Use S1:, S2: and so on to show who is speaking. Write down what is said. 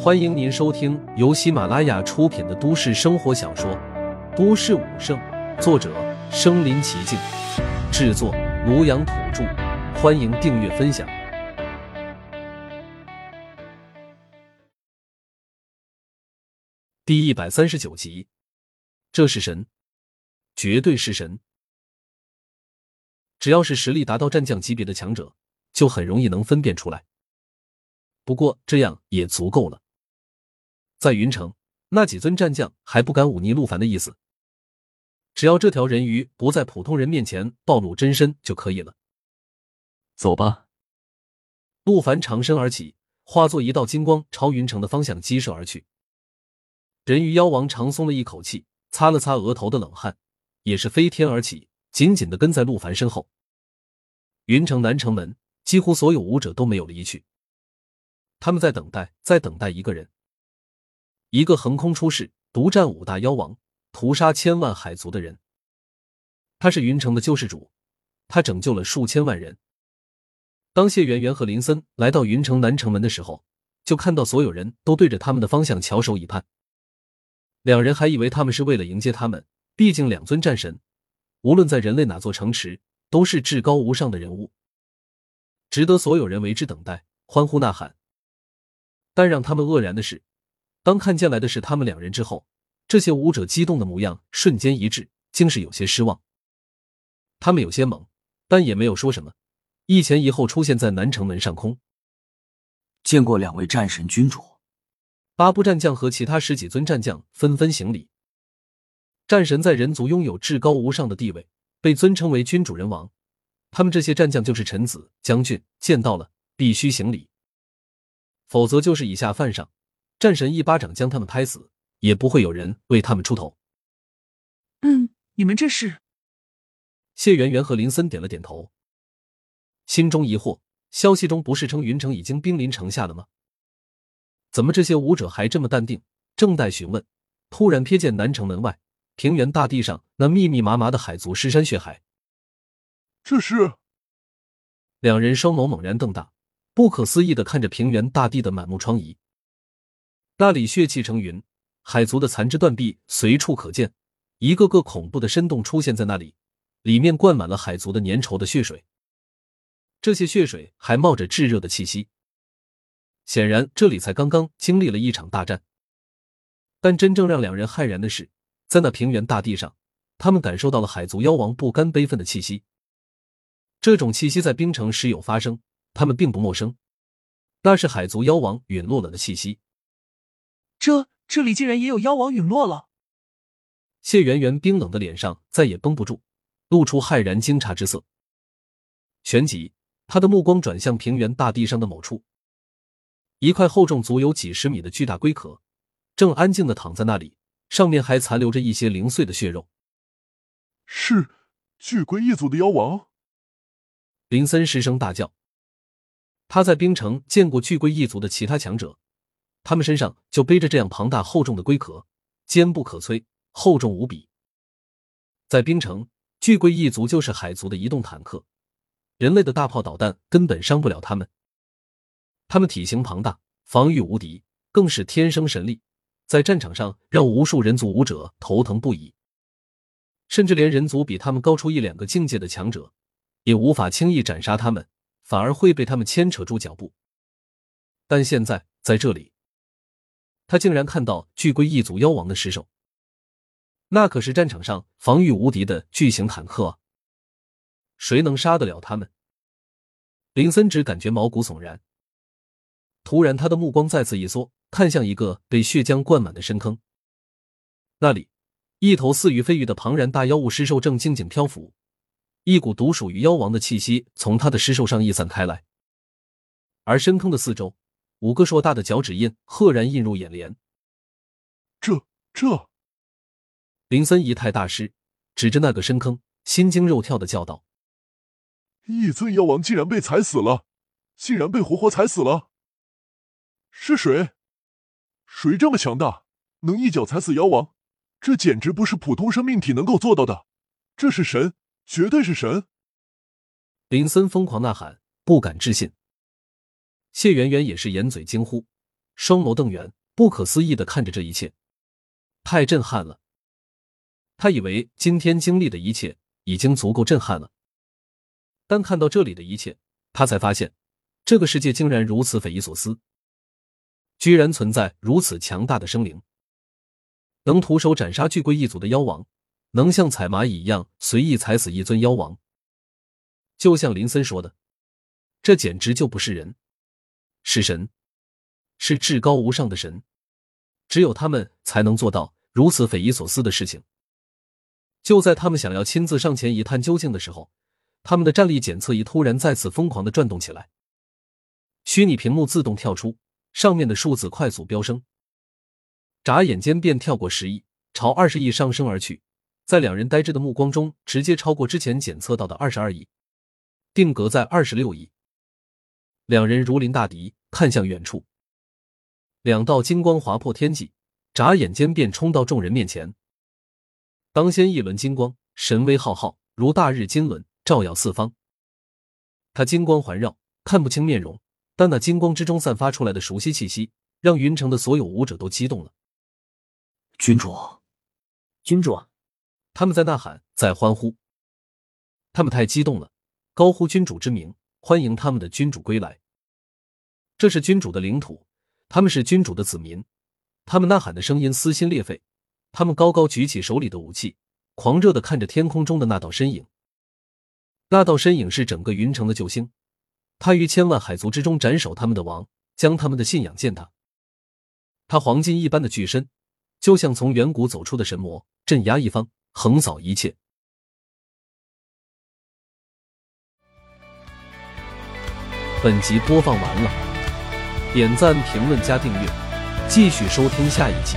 S1: 欢迎您收听由喜马拉雅出品的都市生活小说《都市武圣》，作者：身临其境，制作：庐阳土著。欢迎订阅分享。第一百三十九集，这是神，绝对是神。只要是实力达到战将级别的强者，就很容易能分辨出来。不过这样也足够了。在云城，那几尊战将还不敢忤逆陆凡的意思。只要这条人鱼不在普通人面前暴露真身就可以了。
S2: 走吧。
S1: 陆凡长身而起，化作一道金光朝云城的方向激射而去。人鱼妖王长松了一口气，擦了擦额头的冷汗，也是飞天而起，紧紧的跟在陆凡身后。云城南城门几乎所有武者都没有离去，他们在等待，在等待一个人。一个横空出世、独占五大妖王、屠杀千万海族的人，他是云城的救世主，他拯救了数千万人。当谢圆圆和林森来到云城南城门的时候，就看到所有人都对着他们的方向翘首以盼。两人还以为他们是为了迎接他们，毕竟两尊战神，无论在人类哪座城池，都是至高无上的人物，值得所有人为之等待、欢呼呐喊。但让他们愕然的是。当看见来的是他们两人之后，这些武者激动的模样瞬间一致，竟是有些失望。他们有些懵，但也没有说什么，一前一后出现在南城门上空。
S3: 见过两位战神君主，
S1: 八部战将和其他十几尊战将纷纷行礼。战神在人族拥有至高无上的地位，被尊称为君主人王。他们这些战将就是臣子将军，见到了必须行礼，否则就是以下犯上。战神一巴掌将他们拍死，也不会有人为他们出头。
S4: 嗯，你们这是？
S1: 谢圆圆和林森点了点头，心中疑惑：消息中不是称云城已经兵临城下了吗？怎么这些武者还这么淡定？正待询问，突然瞥见南城门外平原大地上那密密麻麻的海族尸山血海。
S5: 这是？
S1: 两人双眸猛然瞪大，不可思议的看着平原大地的满目疮痍。那里血气成云，海族的残肢断臂随处可见，一个个恐怖的深洞出现在那里，里面灌满了海族的粘稠的血水。这些血水还冒着炙热的气息，显然这里才刚刚经历了一场大战。但真正让两人骇然的是，在那平原大地上，他们感受到了海族妖王不甘悲愤的气息。这种气息在冰城时有发生，他们并不陌生，那是海族妖王陨落了的气息。
S4: 这这里竟然也有妖王陨落了！
S1: 谢圆圆冰冷的脸上再也绷不住，露出骇然惊诧之色。旋即，他的目光转向平原大地上的某处，一块厚重足有几十米的巨大龟壳，正安静的躺在那里，上面还残留着一些零碎的血肉。
S5: 是巨龟一族的妖王！
S1: 林森失声大叫。他在冰城见过巨龟一族的其他强者。他们身上就背着这样庞大厚重的龟壳，坚不可摧，厚重无比。在冰城，巨龟一族就是海族的移动坦克，人类的大炮导弹根本伤不了他们。他们体型庞大，防御无敌，更是天生神力，在战场上让无数人族武者头疼不已。甚至连人族比他们高出一两个境界的强者，也无法轻易斩杀他们，反而会被他们牵扯住脚步。但现在在这里。他竟然看到巨龟一族妖王的尸首，那可是战场上防御无敌的巨型坦克啊！谁能杀得了他们？林森只感觉毛骨悚然。突然，他的目光再次一缩，看向一个被血浆灌满的深坑。那里，一头似鱼非鱼的庞然大妖物尸兽正静静漂浮，一股独属于妖王的气息从他的尸首上溢散开来，而深坑的四周。五个硕大的脚趾印赫然映入眼帘。
S5: 这这，
S1: 林森仪态大师指着那个深坑，心惊肉跳的叫道：“
S5: 一尊妖王竟然被踩死了，竟然被活活踩死了！是谁？谁这么强大，能一脚踩死妖王？这简直不是普通生命体能够做到的！这是神，绝对是神！”
S1: 林森疯狂呐喊，不敢置信。谢圆圆也是掩嘴惊呼，双眸瞪圆，不可思议的看着这一切，太震撼了。他以为今天经历的一切已经足够震撼了，但看到这里的一切，他才发现，这个世界竟然如此匪夷所思，居然存在如此强大的生灵，能徒手斩杀巨龟一族的妖王，能像踩蚂蚁一样随意踩死一尊妖王。就像林森说的，这简直就不是人，是神，是至高无上的神，只有他们才能做到如此匪夷所思的事情。就在他们想要亲自上前一探究竟的时候，他们的战力检测仪突然再次疯狂的转动起来，虚拟屏幕自动跳出，上面的数字快速飙升，眨眼间便跳过十亿，朝二十亿上升而去，在两人呆滞的目光中，直接超过之前检测到的二十二亿，定格在二十六亿。两人如临大敌，看向远处，两道金光划破天际，眨眼间便冲到众人面前。当先一轮金光，神威浩浩，如大日金轮，照耀四方。他金光环绕，看不清面容，但那金光之中散发出来的熟悉气息，让云城的所有武者都激动了。
S3: 君主，
S6: 君主！
S1: 他们在呐喊，在欢呼。他们太激动了，高呼君主之名，欢迎他们的君主归来。这是君主的领土，他们是君主的子民。他们呐喊的声音撕心裂肺。他们高高举起手里的武器，狂热的看着天空中的那道身影。那道身影是整个云城的救星，他于千万海族之中斩首他们的王，将他们的信仰践踏。他黄金一般的巨身，就像从远古走出的神魔，镇压一方，横扫一切。本集播放完了，点赞、评论、加订阅，继续收听下一集。